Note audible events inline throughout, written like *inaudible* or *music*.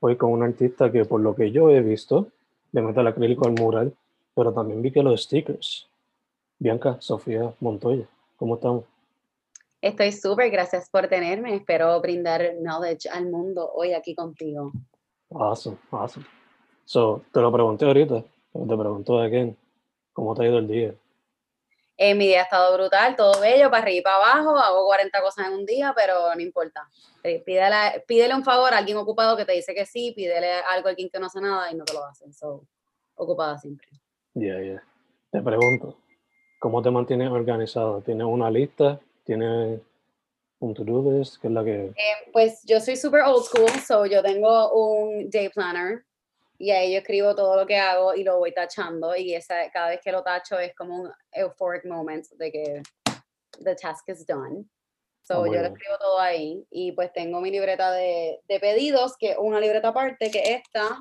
Hoy con un artista que por lo que yo he visto, le mete el acrílico al mural, pero también vi que los stickers. Bianca, Sofía Montoya, ¿cómo estamos? Estoy súper, gracias por tenerme. Espero brindar knowledge al mundo hoy aquí contigo. Awesome, awesome. So, te lo pregunté ahorita, pero te pregunto again, ¿cómo te ha ido el día? Eh, mi día ha estado brutal, todo bello, para arriba y para abajo, hago 40 cosas en un día, pero no importa. Eh, Pídele, pídele un favor a alguien ocupado que te dice que sí, pídele algo a alguien que no hace nada y no te lo hace. So, ocupada siempre. Yeah, yeah. Te pregunto, ¿cómo te mantienes organizado? ¿Tienes una lista? ¿Tienes un to-do list? ¿Qué es la que...? Eh, pues yo soy super old school, so yo tengo un day planner y ahí yo escribo todo lo que hago y lo voy tachando y esa, cada vez que lo tacho es como un euphoric moment de que the task is done. So Ah, muy yo lo escribo todo ahí y pues tengo mi libreta de, de pedidos, que una libreta aparte que esta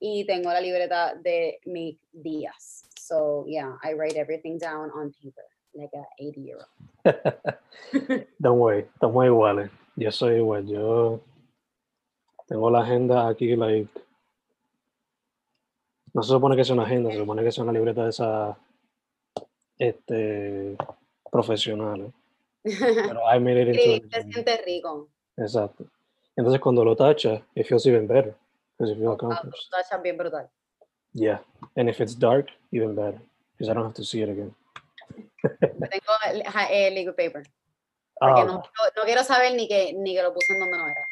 y tengo la libreta de mis días. So yeah, I write everything down on paper like a 80 year old. Don't worry, estamos iguales. Yo soy igual, yo tengo la agenda aquí, like, no se supone que sea una agenda, se supone que sea una libreta de esa, este, profesional, ¿eh? pero *laughs* I made it into Escribir a- se siente rico. Exacto. Entonces cuando lo tacha, it feels even better, because you feel Ah, tú accomplished. tachas bien brutal. Yeah, and if it's dark, even better, because I don't have to see it again. *laughs* Tengo el, el liquid paper. Porque Ah, no, no, quiero saber ni que, ni que lo puse en donde no era.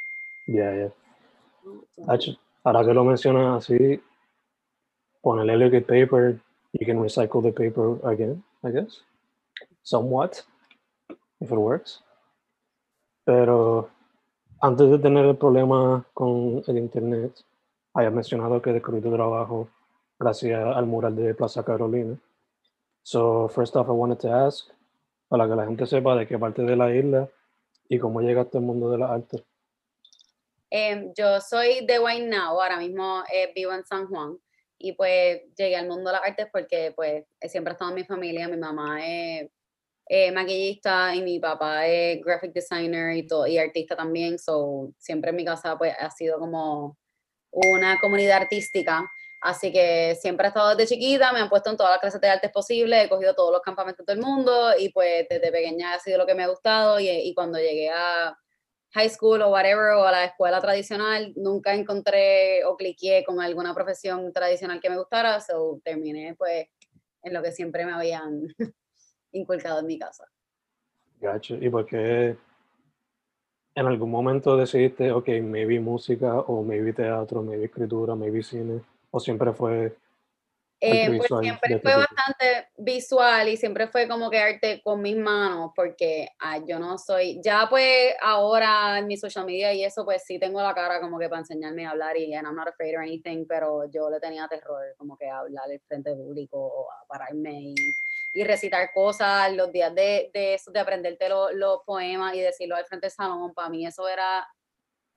yeah, yeah. ¿no? Tacho, Ahora que lo mencionas así, ponerle liquid paper, you can recycle the paper again, I guess. Somewhat, if it works. Pero antes de tener el problema con el internet, había mencionado que descubrí tu trabajo gracias al mural de Plaza Carolina. So, first off, I wanted to ask, para que la gente sepa de qué parte de la isla y cómo llegaste al mundo de las artes. Em, yo soy de Guaynabo, ahora mismo eh, vivo en San Juan y pues llegué al mundo de las artes porque pues siempre he estado en mi familia, mi mamá es maquillista y mi papá es graphic designer y, todo, y artista también, so siempre en mi casa pues ha sido como una comunidad artística, así que siempre he estado desde chiquita, me han puesto en todas las clases de artes posibles, he cogido todos los campamentos del mundo y pues desde pequeña ha sido lo que me ha gustado y, y cuando llegué a high school o whatever, o a la escuela tradicional, nunca encontré o cliqué con alguna profesión tradicional que me gustara, so terminé pues en lo que siempre me habían *laughs* inculcado en mi casa. Gacho. ¿Y por qué en algún momento decidiste, ok, maybe música o maybe teatro, maybe escritura, maybe cine? ¿O siempre fue Eh, pues visual siempre fue bastante visual y siempre fue como que arte con mis manos, porque ah, yo no soy, ya pues ahora en mi social media y eso, pues sí tengo la cara como que para enseñarme a hablar y and I'm not afraid or anything, pero yo le tenía terror como que a hablar en frente público o a pararme y, y recitar cosas los días de, de eso, de aprenderte lo- los poemas y decirlo al frente del salón, para mí eso era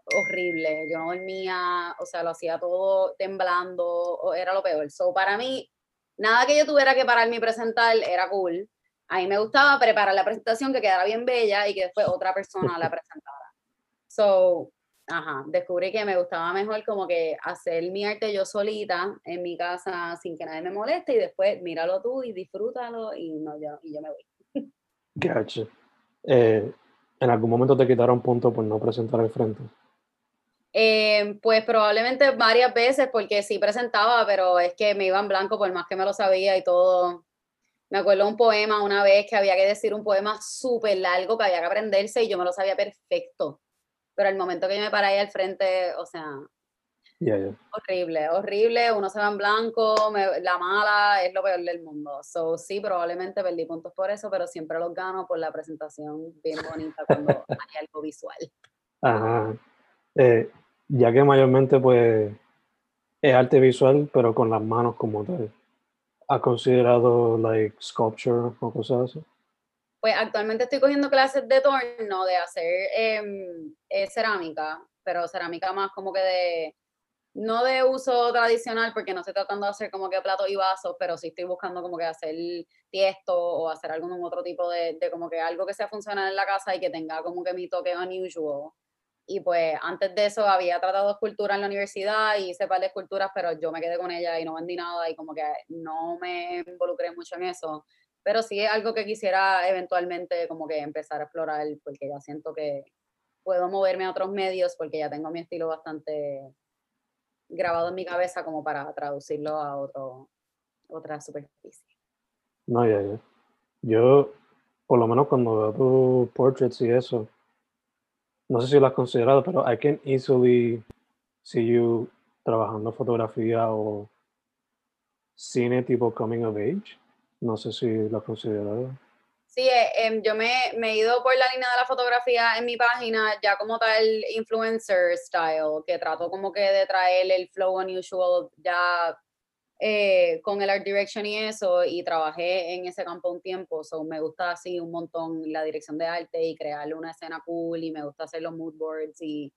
horrible. Yo no dormía, o sea, lo hacía todo temblando, o era lo peor. So, para mí, nada que yo tuviera que pararme y presentar era cool. A mí me gustaba preparar la presentación que quedara bien bella y que después otra persona la *laughs* presentara. So, ajá, descubrí que me gustaba mejor como que hacer mi arte yo solita en mi casa sin que nadie me moleste y después míralo tú y disfrútalo y, no, yo, y yo me voy. Gotcha. Eh, ¿En algún momento te quitaron punto por no presentar al frente? Eh, pues probablemente varias veces porque sí presentaba, pero es que me iba en blanco por más que me lo sabía y todo. Me acuerdo un poema una vez que había que decir un poema súper largo que había que aprenderse y yo me lo sabía perfecto. Pero el momento que yo me paré ahí al frente, o sea, horrible, horrible, uno se va en blanco, la mala es lo peor del mundo. So, sí, probablemente perdí puntos por eso, pero siempre los gano por la presentación bien bonita cuando *laughs* hay algo visual. Ajá. Eh, ya que mayormente pues es arte visual, pero con las manos como tal. ¿Has considerado like sculpture o cosas así? Pues actualmente estoy cogiendo clases de torno, de hacer em, eh, cerámica, pero cerámica más como que de, no de uso tradicional, porque no estoy tratando de hacer como que platos y vasos, pero sí estoy buscando como que hacer tiesto o hacer algún otro tipo de, de como que algo que sea funcional en la casa y que tenga como que mi toque unusual. Y pues antes de eso había tratado escultura en la universidad y hice par de esculturas, pero yo me quedé con ella y no vendí nada y como que no me involucré mucho en eso. Pero sí es algo que quisiera eventualmente como que empezar a explorar porque ya siento que puedo moverme a otros medios porque ya tengo mi estilo bastante grabado en mi cabeza como para traducirlo a otro, otra superficie. No, ya, ya. Yo, por lo menos cuando veo tus portraits y eso, no sé si lo has considerado, pero I can easily see you trabajando fotografía o cine tipo coming of age. No sé si lo has considerado. Sí, eh, em, yo me, me, he ido por la línea de la fotografía en mi página, ya como tal influencer style, que trato como que de traer el flow unusual ya eh, con el art direction y eso, y trabajé en ese campo un tiempo, so me gusta así un montón la dirección de arte y crearle una escena cool, y me gusta hacer los mood boards y,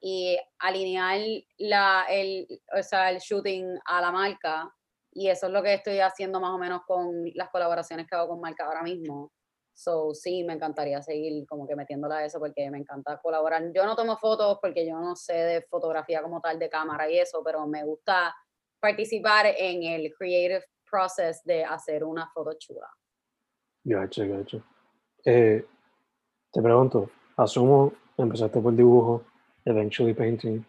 y alinear la, el, o sea, el shooting a la marca, y eso es lo que estoy haciendo más o menos con las colaboraciones que hago con marca ahora mismo. So, sí, me encantaría seguir como que metiéndola a eso porque me encanta colaborar. Yo no tomo fotos porque yo no sé de fotografía como tal, de cámara y eso, pero me gusta participar en el creative process de hacer una foto chula. Gacho, gacho. Eh, te pregunto, asumo, empezaste por dibujo, eventually painting,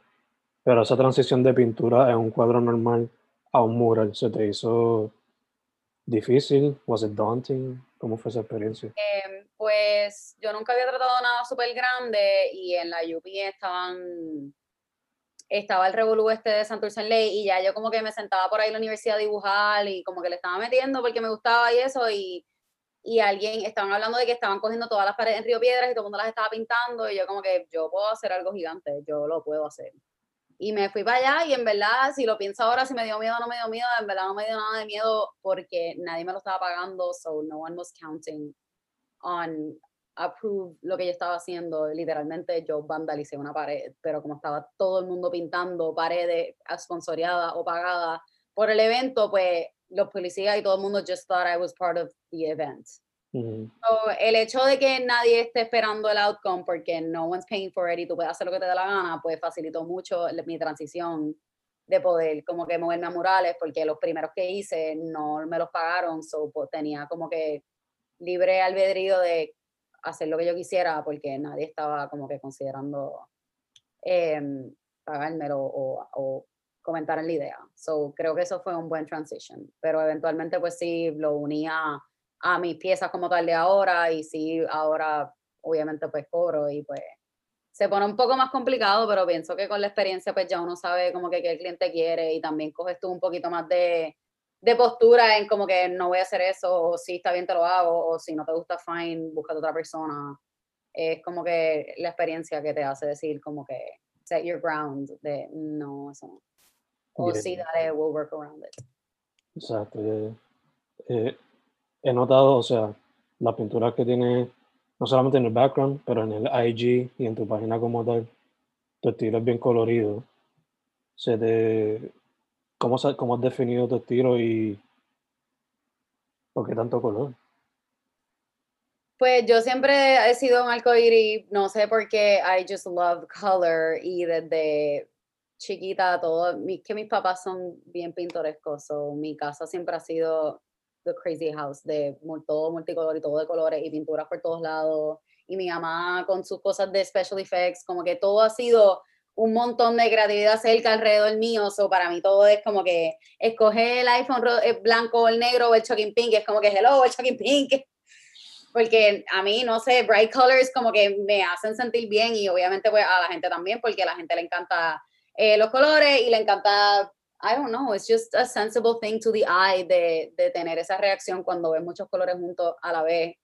pero esa transición de pintura en un cuadro normal a un mural, ¿se te hizo difícil? ¿Was it daunting? ¿Cómo fue esa experiencia? Em, pues yo nunca había tratado nada súper grande y en la UP estaban estaba el revolú este de Santurce en Ley y ya yo como que me sentaba por ahí en la universidad a dibujar y como que le estaba metiendo porque me gustaba y eso y, y alguien, estaban hablando de que estaban cogiendo todas las paredes en Río Piedras y todo el mundo las estaba pintando y yo como que yo puedo hacer algo gigante, yo lo puedo hacer. Y me fui para allá y en verdad, si lo pienso ahora, si me dio miedo o no me dio miedo, en verdad no me dio nada de miedo porque nadie me lo estaba pagando, so no one was counting on approve lo que yo estaba haciendo. Literalmente yo vandalicé una pared, pero como estaba todo el mundo pintando paredes sponsoreadas o pagadas por el evento, pues los policías y todo el mundo just thought I was part of the event. el hecho de que nadie esté esperando el outcome porque no one's paying for it y tú puedes hacer lo que te da la gana, pues facilitó mucho mi transición de poder como que moverme a murales porque los primeros que hice no me los pagaron, so pues, tenía como que libre albedrío de hacer lo que yo quisiera porque nadie estaba como que considerando eh, pagármelo o, o, comentar en la idea. So, creo que eso fue un buen transition, pero eventualmente pues sí lo unía a mis piezas como tal de ahora y sí, ahora obviamente pues cobro y pues se pone un poco más complicado, pero pienso que con la experiencia pues ya uno sabe como que qué el cliente quiere y también coges tú un poquito más de, de postura en como que no voy a hacer eso, o si está bien te lo hago, o si no te gusta, fine, busca otra persona. Es como que la experiencia que te hace decir como que set your ground, de no, eso no. O sí, dale, we'll work around it. Exacto. Eh, he notado, o sea, la pintura que tiene, no solamente en el background, pero en el IG y en tu página como tal, tu estilo es bien colorido. Se te, ¿cómo, ¿Cómo has definido tu estilo y por qué tanto color? Pues yo siempre he sido un arcoíris, no sé por qué, I just love color y desde chiquita todo, que mis papás son bien pintorescos, so mi casa siempre ha sido the crazy house de todo multicolor y todo de colores y pinturas por todos lados y mi mamá con sus cosas de special effects, como que todo ha sido un montón de creatividad cerca alrededor mío, so para mí todo es como que escoger el iPhone eh, blanco o el negro o el shocking pink, es como que hello, el shocking pink, *laughs* porque a mí, no sé, bright colors como que me hacen sentir bien y obviamente pues a la gente también, porque a la gente le encanta eh, los colores y le encanta, I don't know, it's just a sensible thing to the eye de, de tener esa reacción cuando ves muchos colores juntos a la vez.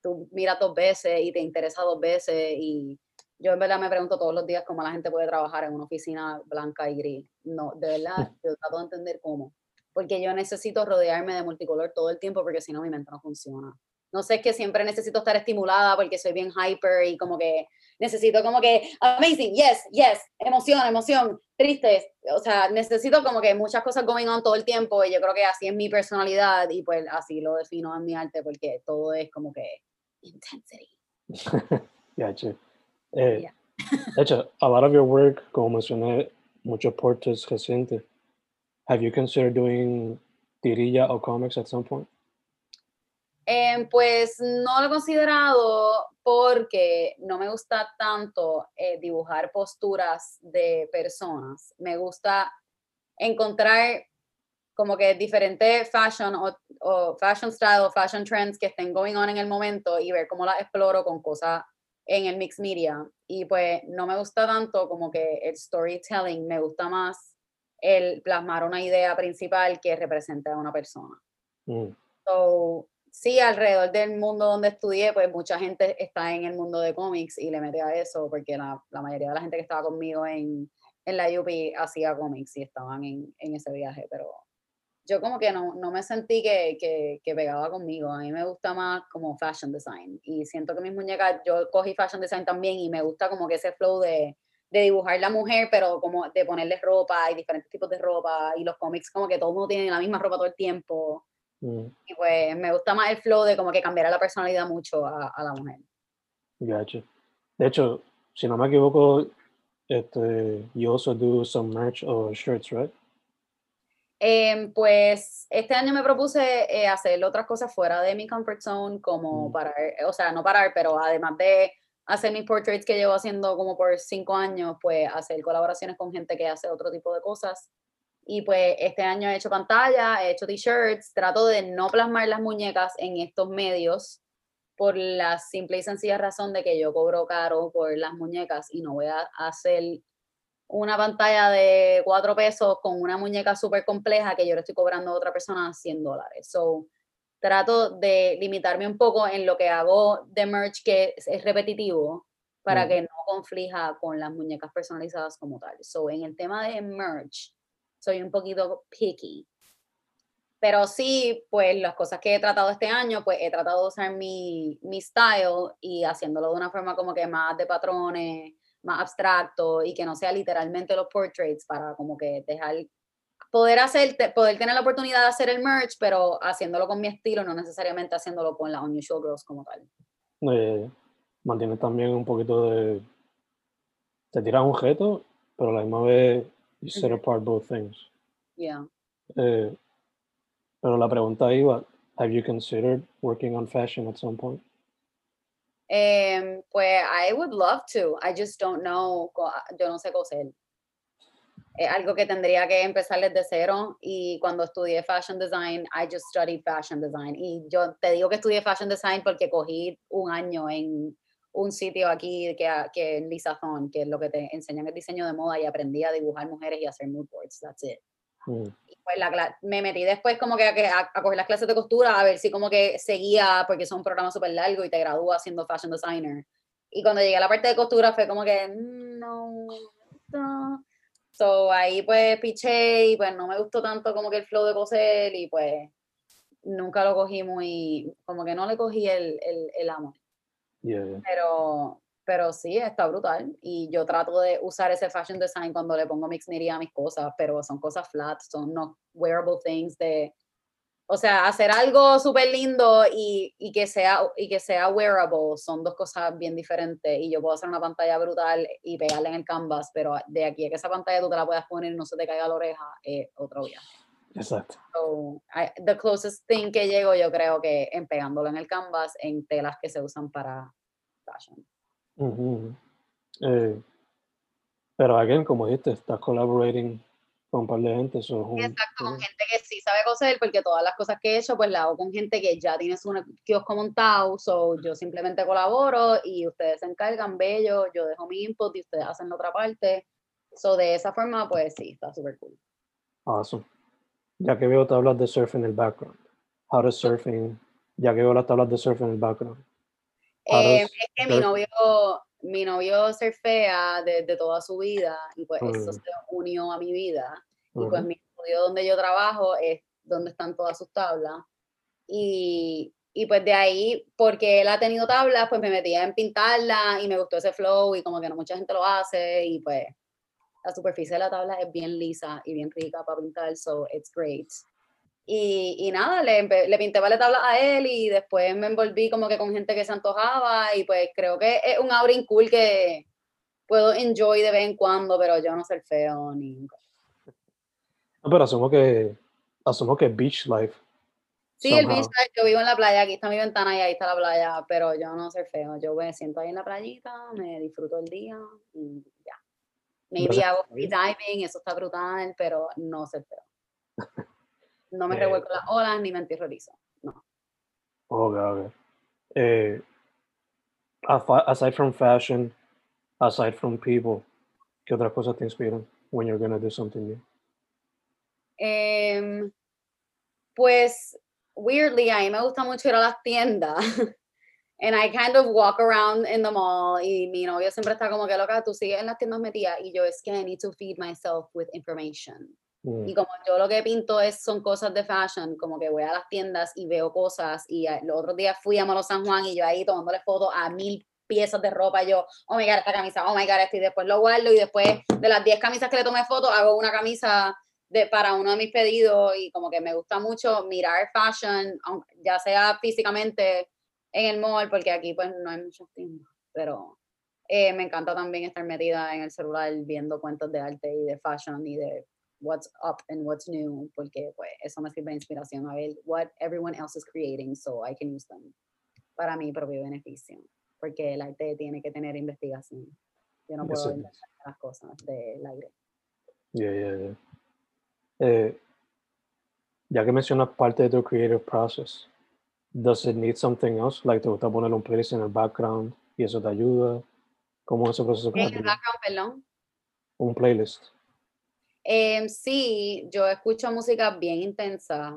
Tú miras dos veces y te interesa dos veces y yo en verdad me pregunto todos los días cómo la gente puede trabajar en una oficina blanca y gris. No, de verdad, *laughs* yo trato de entender cómo. Porque yo necesito rodearme de multicolor todo el tiempo porque si no mi mente no funciona no sé, es que siempre necesito estar estimulada porque soy bien hyper y como que necesito como que amazing, yes, yes, emoción, emoción, triste, o sea, necesito como que muchas cosas going on todo el tiempo y yo creo que así es mi personalidad y pues así lo defino en mi arte porque todo es como que intensity. *laughs* Gotcha. Eh, Yeah. de hecho, a lot of your work, como mencioné, muchos portraits recientes. Have you considered doing tirilla o comics at some point? Em, pues no lo he considerado porque no me gusta tanto eh, dibujar posturas de personas. Me gusta encontrar como que diferentes fashion o, o fashion style o fashion trends que estén going on en el momento y ver cómo las exploro con cosas en el mix media. Y pues no me gusta tanto como que el storytelling, me gusta más el plasmar una idea principal que represente a una persona. Mm, So, sí, alrededor del mundo donde estudié, pues mucha gente está en el mundo de cómics y le metí a eso, porque la, la mayoría de la gente que estaba conmigo en, en la UP hacía cómics y estaban en, en ese viaje, pero yo como que no, no me sentí que, que, que pegaba conmigo. A mí me gusta más como fashion design y siento que mis muñecas, yo cogí fashion design también y me gusta como que ese flow de, de dibujar la mujer, pero como de ponerle ropa y diferentes tipos de ropa y los cómics como que todo el mundo tiene la misma ropa todo el tiempo. mm, Y pues me gusta más el flow de como que cambiar la personalidad mucho a, a la mujer. gotcha. De hecho, si no me equivoco, este, you also do some merch or shirts, right? Em, pues este año me propuse eh, hacer otras cosas fuera de mi comfort zone, como Mm. parar, o sea, no parar, pero además de hacer mis portraits que llevo haciendo como por cinco años, pues hacer colaboraciones con gente que hace otro tipo de cosas. Y pues este año he hecho pantalla, he hecho t-shirts, trato de no plasmar las muñecas en estos medios por la simple y sencilla razón de que yo cobro caro por las muñecas y no voy a hacer una pantalla de cuatro pesos con una muñeca súper compleja que yo le estoy cobrando a otra persona 100 dólares. So, trato de limitarme un poco en lo que hago de merch que es, es repetitivo para Mm. que no conflija con las muñecas personalizadas como tal. So, en el tema de merch, soy un poquito picky. Pero sí, pues las cosas que he tratado este año, pues he tratado de usar mi, mi style y haciéndolo de una forma como que más de patrones, más abstracto y que no sea literalmente los portraits para como que dejar, poder hacer, poder tener la oportunidad de hacer el merch, pero haciéndolo con mi estilo, no necesariamente haciéndolo con la Unusual Girls como tal. Eh, mantiene también un poquito de... Te tiras un reto, pero a la misma vez you set apart both things. Yeah. Eh, pero la pregunta iba, have you considered working on fashion at some point? Em, pues I would love to, I just don't know, yo no sé coser. Es algo que tendría que empezar desde cero y cuando estudié fashion design, I just studied fashion design y yo te digo que estudié fashion design porque cogí un año en un sitio aquí que, que en Lizazón, que es lo que te enseñan el diseño de moda y aprendí a dibujar mujeres y hacer mood boards, that's it. Mm, Y pues la me metí después como que a, a- coger las clases de costura, a ver si como que seguía, porque es un programa súper largo y te gradúas siendo fashion designer. Y cuando llegué a la parte de costura fue como que, "Mm, no, no. So ahí pues piché y pues no me gustó tanto como que el flow de coser y pues nunca lo cogí muy, como que no le cogí el, el, el amor. yeah, yeah. Pero pero sí, está brutal. Y yo trato de usar ese fashion design cuando le pongo mix media a mis cosas, pero son cosas flat, son no wearable things de o sea, hacer algo súper lindo y, y, que sea, y que sea wearable son dos cosas bien diferentes. Y yo puedo hacer una pantalla brutal y pegarla en el canvas, pero de aquí a que esa pantalla tú te la puedas poner y no se te caiga la oreja, es otro viaje. Exacto. So, the closest thing que llego yo creo que en pegándolo en el canvas en telas que se usan para fashion. Eh, pero again, como dijiste, estás collaborating con un par de gente. Eso es Exacto, con gente que sí sabe coser, porque todas las cosas que he hecho, pues la hago con gente que ya tiene su kiosco montado, so yo simplemente colaboro y ustedes se encargan, bello, yo dejo mi input y ustedes hacen la otra parte. So de esa forma, pues sí, está súper cool. Awesome. Ya que veo tablas de surf en el background. How does surfing, ya que veo las tablas de surf en el background. Eh, es que mi novio, mi novio surfea desde toda su vida y pues eso mm. se unió a mi vida. Y pues mi estudio donde yo trabajo es donde están todas sus tablas. Y, y, pues de ahí, porque él ha tenido tablas, pues me metía en pintarla y me gustó ese flow y como que no mucha gente lo hace y pues la superficie de la tabla es bien lisa y bien rica para pintar, so it's great. Y, y, nada, le, le pinté la tabla a él y después me envolví como que con gente que se antojaba y pues creo que es un outing cool que puedo enjoy de vez en cuando, pero yo no soy feo ni... No, pero asumo que, asumo que beach life. Sí, el beach life, yo vivo en la playa, aquí está mi ventana y ahí está la playa, pero yo no soy feo, yo me siento ahí en la playita, me disfruto el día y ya. Maybe hago free diving, eso está brutal, pero no soy feo. *laughs* No me revuelco las olas ni me enterrorizo. No. Ok, ok. Eh, aside from fashion, aside from people, ¿qué otras cosas te inspiran when you're gonna do something new? Um, pues, weirdly, a mí me gusta mucho ir a las tiendas. *laughs* And I kind of walk around in the mall y mi novio siempre está como que loca, tú sigues en las tiendas metidas y yo es que I need to feed myself with information. Mm. Y como yo lo que pinto es, son cosas de fashion, como que voy a las tiendas y veo cosas. Y los otros días fui a Molo San Juan y yo ahí tomándole fotos a mil piezas de ropa. Yo, oh my god, esta camisa, oh my god, esto. Y después lo guardo. Y después de las 10 camisas que le tomé fotos, hago una camisa de, para uno de mis pedidos. Y como que me gusta mucho mirar fashion, ya sea físicamente en el mall, porque aquí pues no hay muchos tiendas. Pero eh, me encanta también estar metida en el celular viendo cuentos de arte y de fashion y de what's up and what's new, porque pues eso me sirve de inspiración a ver what everyone else is creating so I can use them para mi propio beneficio, porque el arte tiene que tener investigación. Yo no puedo inventar las cosas del aire. Yeah, yeah, yeah. Eh, ya que mencionas parte de tu creative process, does it need something else? Like te gusta poner un playlist en el background y eso te ayuda? ¿Cómo es ese proceso? En el background, perdón. Un playlist. Eh, sí, yo escucho música bien intensa,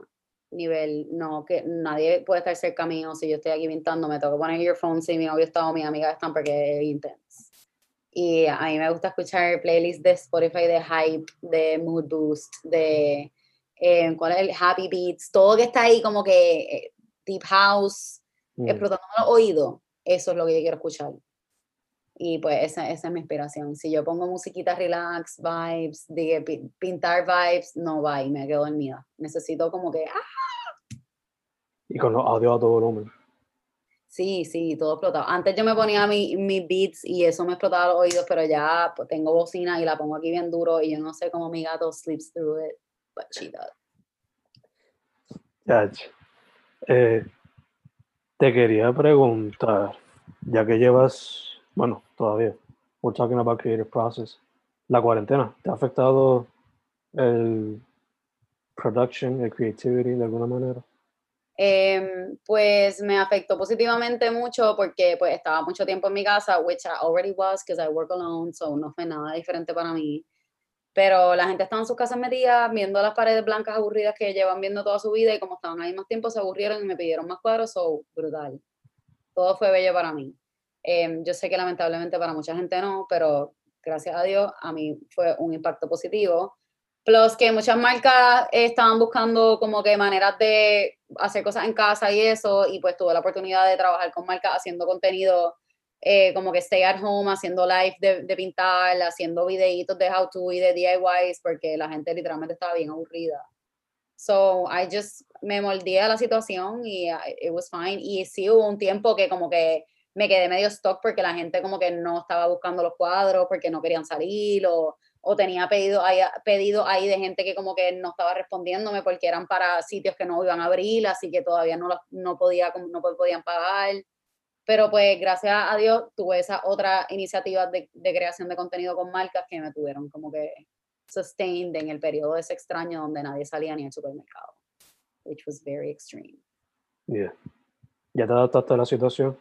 nivel, no, que nadie puede estar cerca mío si yo estoy aquí pintando, me tengo que poner earphones si mi novio está o mi amiga están porque es intenso. Y a mí me gusta escuchar playlists de Spotify de Hype, de Mood Boost, de eh, ¿cuál es el Happy Beats? Todo que está ahí como que eh, Deep House, mm. explotando los oídos. Eso es lo que yo quiero escuchar. Y pues esa, esa es mi inspiración. Si yo pongo musiquita relax, vibes, de pintar vibes, no va y me quedo dormida. Necesito como que... ¡ah! Y con los audios a todo volumen. Sí, sí, todo explotado. Antes yo me ponía mis mi beats y eso me explotaba los oídos, pero ya pues, tengo bocina y la pongo aquí bien duro y yo no sé cómo mi gato sleeps through it, but she does. Eh, te quería preguntar, ya que llevas bueno, todavía. We're talking about creative process. La cuarentena, ¿te ha afectado el production, el creativity de alguna manera? Em, pues me afectó positivamente mucho porque pues estaba mucho tiempo en mi casa, which I already was because I work alone, so no fue nada diferente para mí. Pero la gente estaba en sus casas metidas viendo las paredes blancas aburridas que llevan viendo toda su vida y como estaban ahí más tiempo se aburrieron y me pidieron más cuadros, so brutal. Todo fue bello para mí. Em, yo sé que lamentablemente para mucha gente no, pero gracias a Dios a mí fue un impacto positivo. Plus que muchas marcas estaban buscando como que maneras de hacer cosas en casa y eso, y pues tuve la oportunidad de trabajar con marcas haciendo contenido eh, como que stay at home haciendo live de, de, pintar, haciendo videitos de how to y de DIYs, porque la gente literalmente estaba bien aburrida. So I just me moldé a la situación y uh, it was fine. Y sí hubo un tiempo que como que me quedé medio stock porque la gente como que no estaba buscando los cuadros porque no querían salir o, o tenía pedido ahí, pedido ahí de gente que como que no estaba respondiéndome porque eran para sitios que no iban a abrir, así que todavía no, no, podía, no podían pagar. Pero pues gracias a Dios tuve esa otra iniciativa de, de creación de contenido con marcas que me tuvieron como que sustained en el periodo ese extraño donde nadie salía ni al supermercado, which was very extreme. Yeah. ¿Ya te adaptaste a la situación?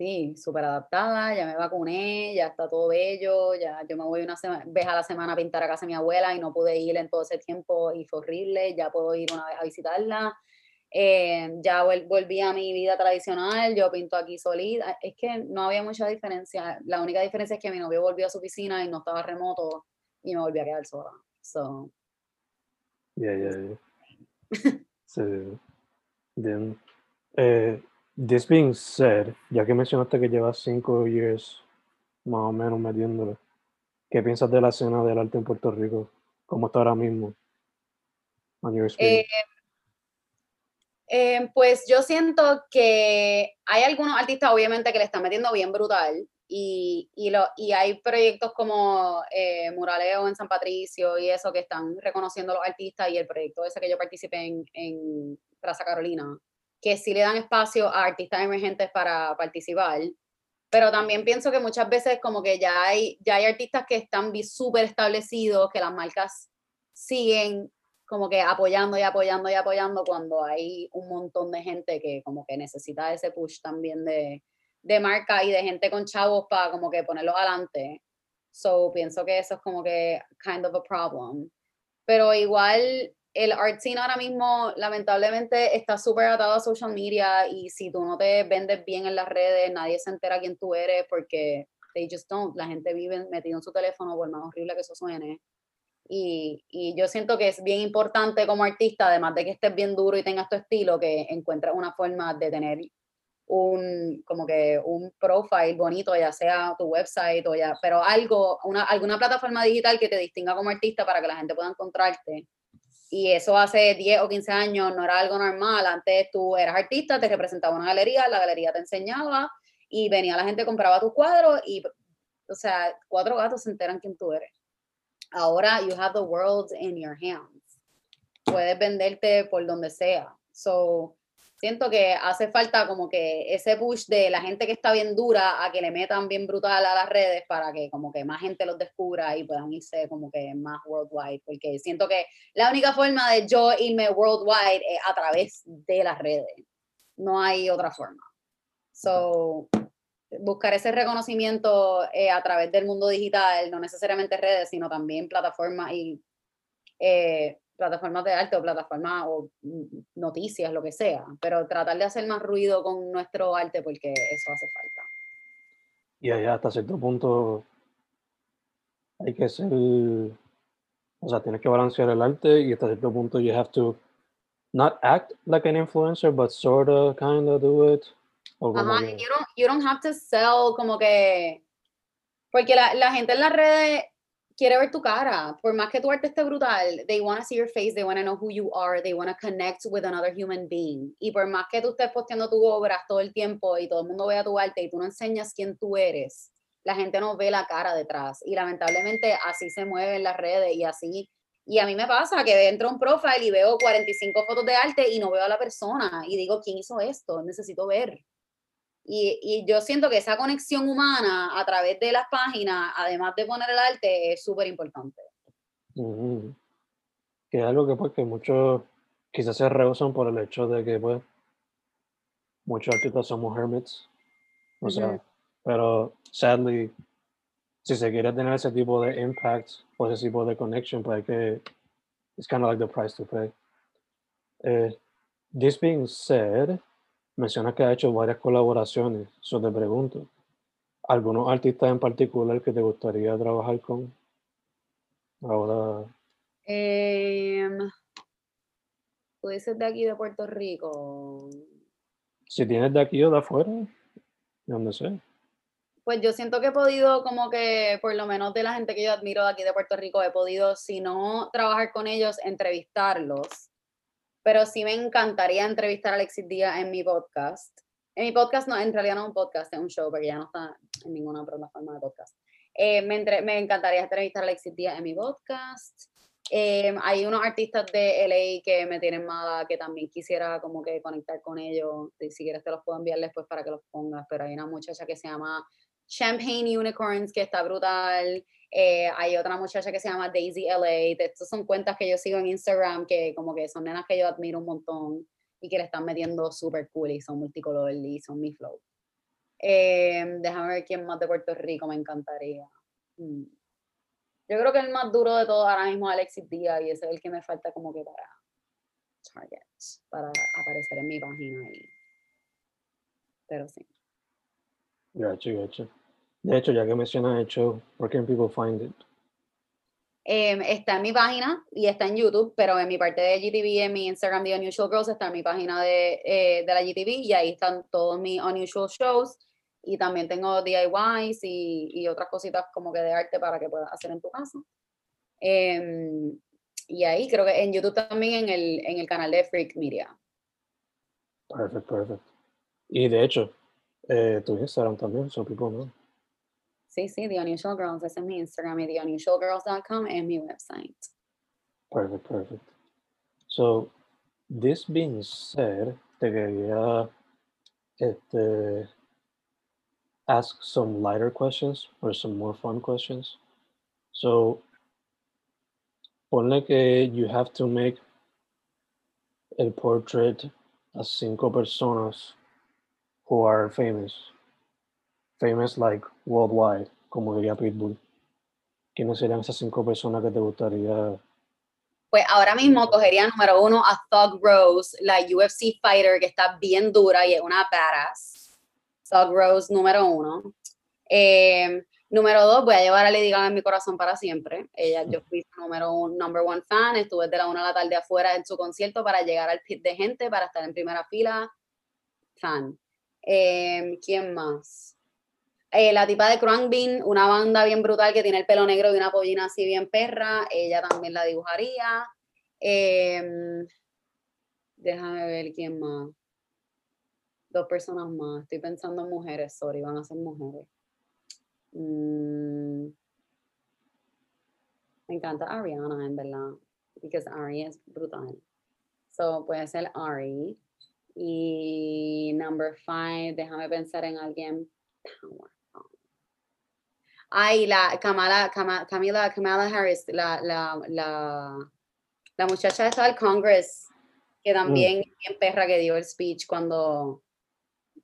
Sí, súper adaptada, ya me vacuné, ya está todo bello, ya yo me voy una vez a la semana a pintar a casa de mi abuela y no pude ir en todo ese tiempo y fue horrible, ya puedo ir una vez a visitarla, eh, ya volví a mi vida tradicional, yo pinto aquí solita, es que no había mucha diferencia, la única diferencia es que mi novio volvió a su oficina y no estaba remoto y me volví a quedar sola. So. Yeah, yeah, yeah. *laughs* so, then, eh, this being said, ya que mencionaste que llevas cinco years más o menos metiéndolo, ¿qué piensas de la escena del arte en Puerto Rico? ¿Cómo está ahora mismo? Eh, eh, pues yo siento que hay algunos artistas obviamente que le están metiendo bien brutal y, y, lo, y hay proyectos como eh, Muraleo en San Patricio y eso que están reconociendo a los artistas y el proyecto ese que yo participé en, en Plaza Carolina, que sí le dan espacio a artistas emergentes para participar. Pero también pienso que muchas veces como que ya hay, ya hay artistas que están súper establecidos, que las marcas siguen como que apoyando y apoyando y apoyando cuando hay un montón de gente que como que necesita ese push también de, de marca y de gente con chavos para como que ponerlos adelante. So pienso que eso es como que kind of a problem. Pero igual el art scene ahora mismo lamentablemente está súper atado a social media y si tú no te vendes bien en las redes, nadie se entera quién tú eres porque they just don't. La gente vive metido en su teléfono, por más horrible que eso suene. Y, y, yo siento que es bien importante como artista, además de que estés bien duro y tengas tu estilo, que encuentres una forma de tener un, como que un profile bonito, ya sea tu website o ya, pero algo, una, alguna plataforma digital que te distinga como artista para que la gente pueda encontrarte. Y eso hace 10 o 15 años no era algo normal. Antes tú eras artista, te representaba una galería, la galería te enseñaba y venía la gente, compraba tus cuadros y, o sea, cuatro gatos se enteran quién tú eres. Ahora you have the world in your hands. Puedes venderte por donde sea. So, siento que hace falta como que ese push de la gente que está bien dura a que le metan bien brutal a las redes para que como que más gente los descubra y puedan irse como que más worldwide, porque siento que la única forma de yo irme worldwide es a través de las redes, no hay otra forma. So, buscar ese reconocimiento eh, a través del mundo digital, no necesariamente redes, sino también plataformas y eh, plataformas de arte o plataformas o noticias, lo que sea, pero tratar de hacer más ruido con nuestro arte porque eso hace falta. Y allá hasta cierto punto hay que ser, o sea, tienes que balancear el arte y hasta cierto punto you have to not act like an influencer, but sort of kind of do it. Ajá, you, don't, you don't have to sell como que, porque la, la gente en las redes quiere ver tu cara. Por más que tu arte esté brutal, they want to see your face, they want to know who you are, they want to connect with another human being. Y por más que tú estés posteando tu obra todo el tiempo y todo el mundo vea tu arte y tú no enseñas quién tú eres, la gente no ve la cara detrás. Y lamentablemente así se mueven las redes y así. Y a mí me pasa que entro a un profile y veo 45 fotos de arte y no veo a la persona y digo, ¿quién hizo esto? Necesito ver. Y, y, yo siento que esa conexión humana a través de las páginas, además de poner el arte, es súper importante. Que es algo que, pues, que muchos quizás se rehusan por el hecho de que pues, muchos artistas somos hermits. O sea, pero sadly, si se quiere tener ese tipo de impact o ese tipo de connection, pues hay que, it's kind of like the price to pay. Eh, this being said, Menciona que ha hecho varias colaboraciones. Eso te pregunto. ¿Algunos artistas en particular que te gustaría trabajar con? Ahora. Eh, ¿Puede de aquí de Puerto Rico? Si tienes de aquí o de afuera, de donde sea. Pues yo siento que he podido, como que, por lo menos de la gente que yo admiro de aquí de Puerto Rico, he podido, si no trabajar con ellos, entrevistarlos. Pero sí me encantaría entrevistar a Alexis Díaz en mi podcast. En mi podcast, no, en realidad no es un podcast, es un show, porque ya no está en ninguna plataforma de podcast. Eh, me, entre- me encantaría entrevistar a Alexis Díaz en mi podcast. Eh, hay unos artistas de LA que me tienen mala, que también quisiera como que conectar con ellos. Si quieres te los puedo enviar después para que los pongas, pero hay una muchacha que se llama Champagne Unicorns que está brutal. Eh, hay otra muchacha que se llama Daisy LA. Estas son cuentas que yo sigo en Instagram que como que son nenas que yo admiro un montón y que le están metiendo súper cool y son multicolor y son mi flow. Eh, déjame ver quién más de Puerto Rico me encantaría. Mm. Yo creo que el más duro de todos ahora mismo es Alexis Díaz y ese es el que me falta como que para target, para aparecer en mi página ahí. Pero sí. Gotcha, gotcha. De hecho, ya que mencionas el show, where can people find it? Em, está en mi página y está en YouTube, pero en mi parte de GTV, en mi Instagram de Unusual Girls, está en mi página de, eh, de la GTV y ahí están todos mis Unusual Shows. Y también tengo DIYs y, y otras cositas como que de arte para que puedas hacer en tu casa. Em, y ahí creo que en YouTube también en el, en el canal de Freak Media. Perfect, perfect. Y de hecho, eh, tu Instagram también, so people know. Sí, The Unusual Girls, es mi Instagram y TheUnusualGirls.com es mi website. Perfect, perfect. So, this being said, te quería este, ask some lighter questions or some more fun questions. So, ponle que you have to make a portrait a cinco personas who are famous. Famous like worldwide, como diría Pitbull. ¿Quiénes serían esas cinco personas que te gustaría Pues ahora mismo cogería número uno a Thug Rose, la UFC fighter que está bien dura y es una badass. Thug Rose número uno. Eh, número dos, voy a llevar a Lady Gaga en mi corazón para siempre. Ella, yo fui número un, number one fan, estuve de la una de la tarde afuera en su concierto para llegar al pit de gente, para estar en primera fila. Fan. Eh, ¿Quién más? Eh, la tipa de Crunk Bean, una banda bien brutal que tiene el pelo negro y una pollina así bien perra, ella también la dibujaría. Em, déjame ver quién más. Dos personas más. Estoy pensando en mujeres, sorry, van a ser mujeres. Mm, me encanta Ariana, en verdad, porque Ari es brutal. So, puede ser Ari. Y number five, déjame pensar en alguien powerful. Ay, la Kamala, Kama- Camila, Kamala Harris, la, la, la, la muchacha esta del Congress, que también es bien perra que dio el speech cuando,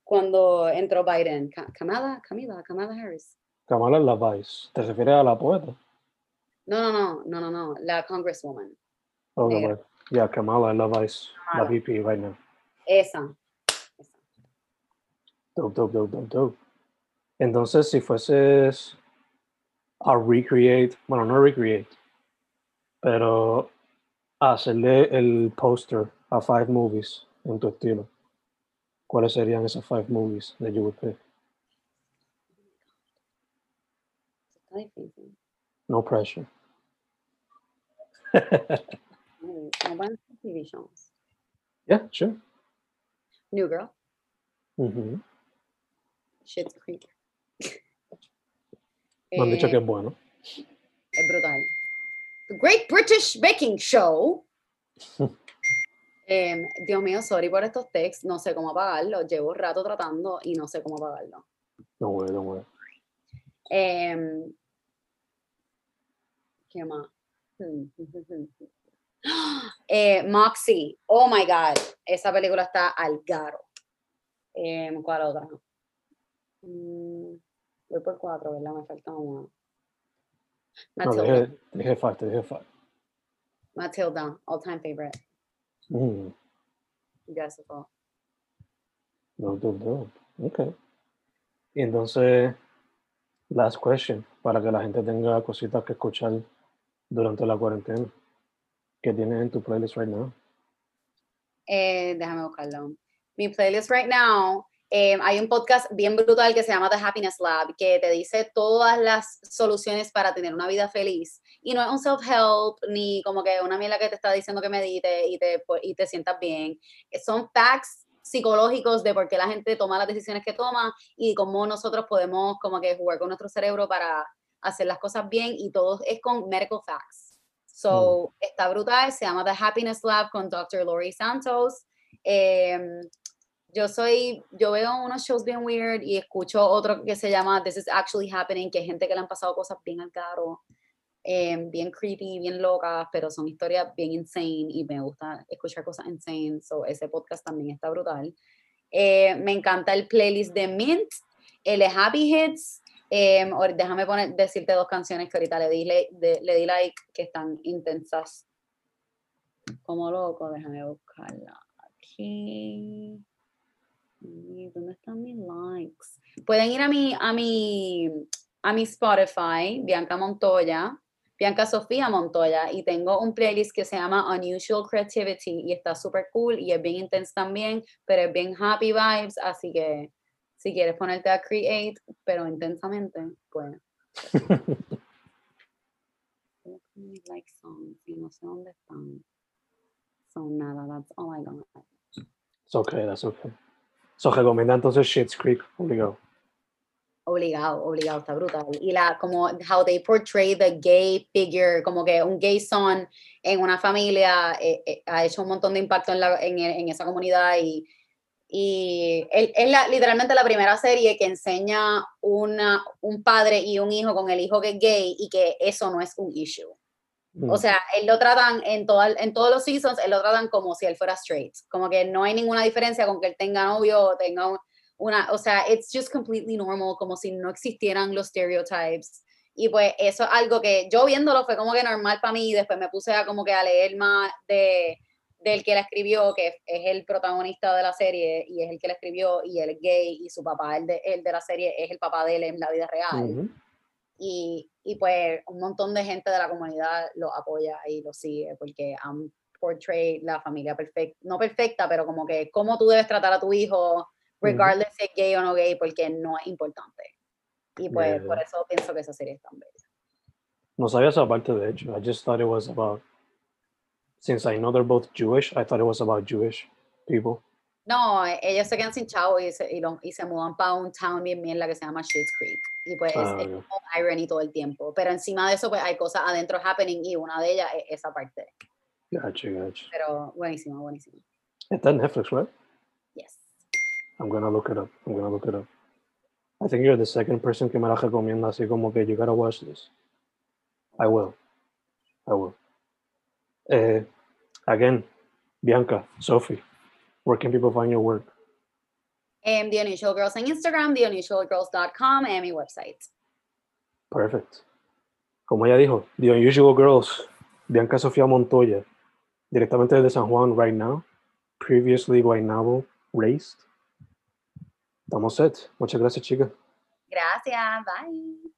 cuando entró Biden. Ka- Kamala, Camila, Kamala Harris. Kamala la Vice. ¿Te refieres a la poeta? No, no, no, no, no, no, la Congresswoman. Oh, right. Yeah, Kamala la Vice. La Kamala. VP right now. Esa. esa. Dope, dope, dope, dope, dope. Entonces, si fueses a recreate, bueno, no recreate, pero hacerle el poster a five movies en tu estilo, ¿cuáles serían esas five movies that you would pick? No pressure. Mm, TV shows. Yeah, sure. New Girl, Ujú. Schitt's Creek. Me han dicho Eh, que es bueno. Es brutal. The Great British Baking Show. *laughs* Em, Dios mío, sorry por estos texts. No sé cómo apagarlo. Llevo un rato tratando y no sé cómo apagarlo. Don't worry, don't worry. Em, ¿Qué más? Hmm. *gasps* Eh, Moxie. Oh my God. Esa película está al garo. Em, ¿Cuál otra? Mm, voy por cuatro, ¿verdad? Me falta una. No, Matilda. te dije, five, te dije five. Matilda, all time favorite. Mm, Jessica. dope, dope, dope. Okay. Y entonces, last question, para que la gente tenga cositas que escuchar durante la cuarentena. ¿Qué tienes en tu playlist right now? Eh, déjame buscarlo. Mi playlist right now Eh, hay un podcast bien brutal que se llama The Happiness Lab, que te dice todas las soluciones para tener una vida feliz. Y no es un self-help, ni como que una mierda que te está diciendo que medite y te, y te sientas bien. Son facts psicológicos de por qué la gente toma las decisiones que toma y cómo nosotros podemos como que jugar con nuestro cerebro para hacer las cosas bien y todo es con medical facts. So, está brutal, se llama The Happiness Lab con Dr. Lori Santos. Em, yo soy, yo veo unos shows bien weird y escucho otro que se llama This is Actually Happening, que es gente que le han pasado cosas bien al caro, em, bien creepy, bien locas, pero son historias bien insane y me gusta escuchar cosas insane, so ese podcast también está brutal. Eh, me encanta el playlist de Mint, el Happy Hits, em, déjame poner, decirte dos canciones que ahorita le di, le, le di like, que están intensas. Como loco, déjame buscarla aquí. ¿Dónde están mis likes? Pueden ir a mi, a mi, a mi Spotify, Bianca Montoya, Bianca Sofía Montoya, y tengo un playlist que se llama Unusual Creativity y está súper cool y es bien intenso también, pero es bien happy vibes, así que si quieres ponerte a create, pero intensamente, pues. *laughs* like songs y no sé dónde están. Son nada, that's all I got. It's okay, that's okay. So recomienda entonces Shit's Creek, obligado. Obligado, obligado, está brutal. Y la, como, how they portray the gay figure, como que un gay son en una familia eh, eh, ha hecho un montón de impacto en, la, en, en esa comunidad y, y es la, literalmente la primera serie que enseña una, un padre y un hijo con el hijo que es gay y que eso no es un issue. O mm. sea, él lo tratan en, en todos los seasons, él lo tratan como si él fuera straight. Como que no hay ninguna diferencia con que él tenga novio o tenga una, o sea, it's just completely normal, como si no existieran los stereotypes. Y pues eso es algo que yo viéndolo fue como que normal para mí y después me puse a como que a leer más de del que la escribió, que es el protagonista de la serie y es el que la escribió y él es gay y su papá, el de, el de la serie, es el papá de él en la vida real. Y, y, pues un montón de gente de la comunidad lo apoya y lo sigue porque han portray la familia perfecta, no perfecta, pero como que cómo tú debes tratar a tu hijo, regardless si es gay o no gay, porque no es importante. Y pues por eso pienso que esa serie es tan bella. No sabía esa parte de hecho. I just thought it was about, since I know they're both Jewish, I thought it was about Jewish people. No, ellos se quedan sin chavo y se, y, y se mudan para un town bien bien la que se llama Schitt's Creek. Y pues es, ah, como irony todo el tiempo. Pero encima de eso, pues hay cosas adentro happening y una de ellas es esa parte. Gotcha, gotcha. Pero buenísimo, buenísimo. Está en Netflix, right? Yes. I'm gonna look it up. I'm gonna look it up. I think you're the second person que me la recomienda así como que you gotta watch this. I will. I will. Eh, again, Bianca, Sophie, where can people find your work? I am the Unusual Girls on Instagram, theunusualgirls.com and mi website. Perfect. Como ella dijo, The Unusual Girls, Bianca Sofía Montoya, directamente desde San Juan right now, previously Guaynabo raised. Estamos set. Muchas gracias, chica. Gracias. Bye.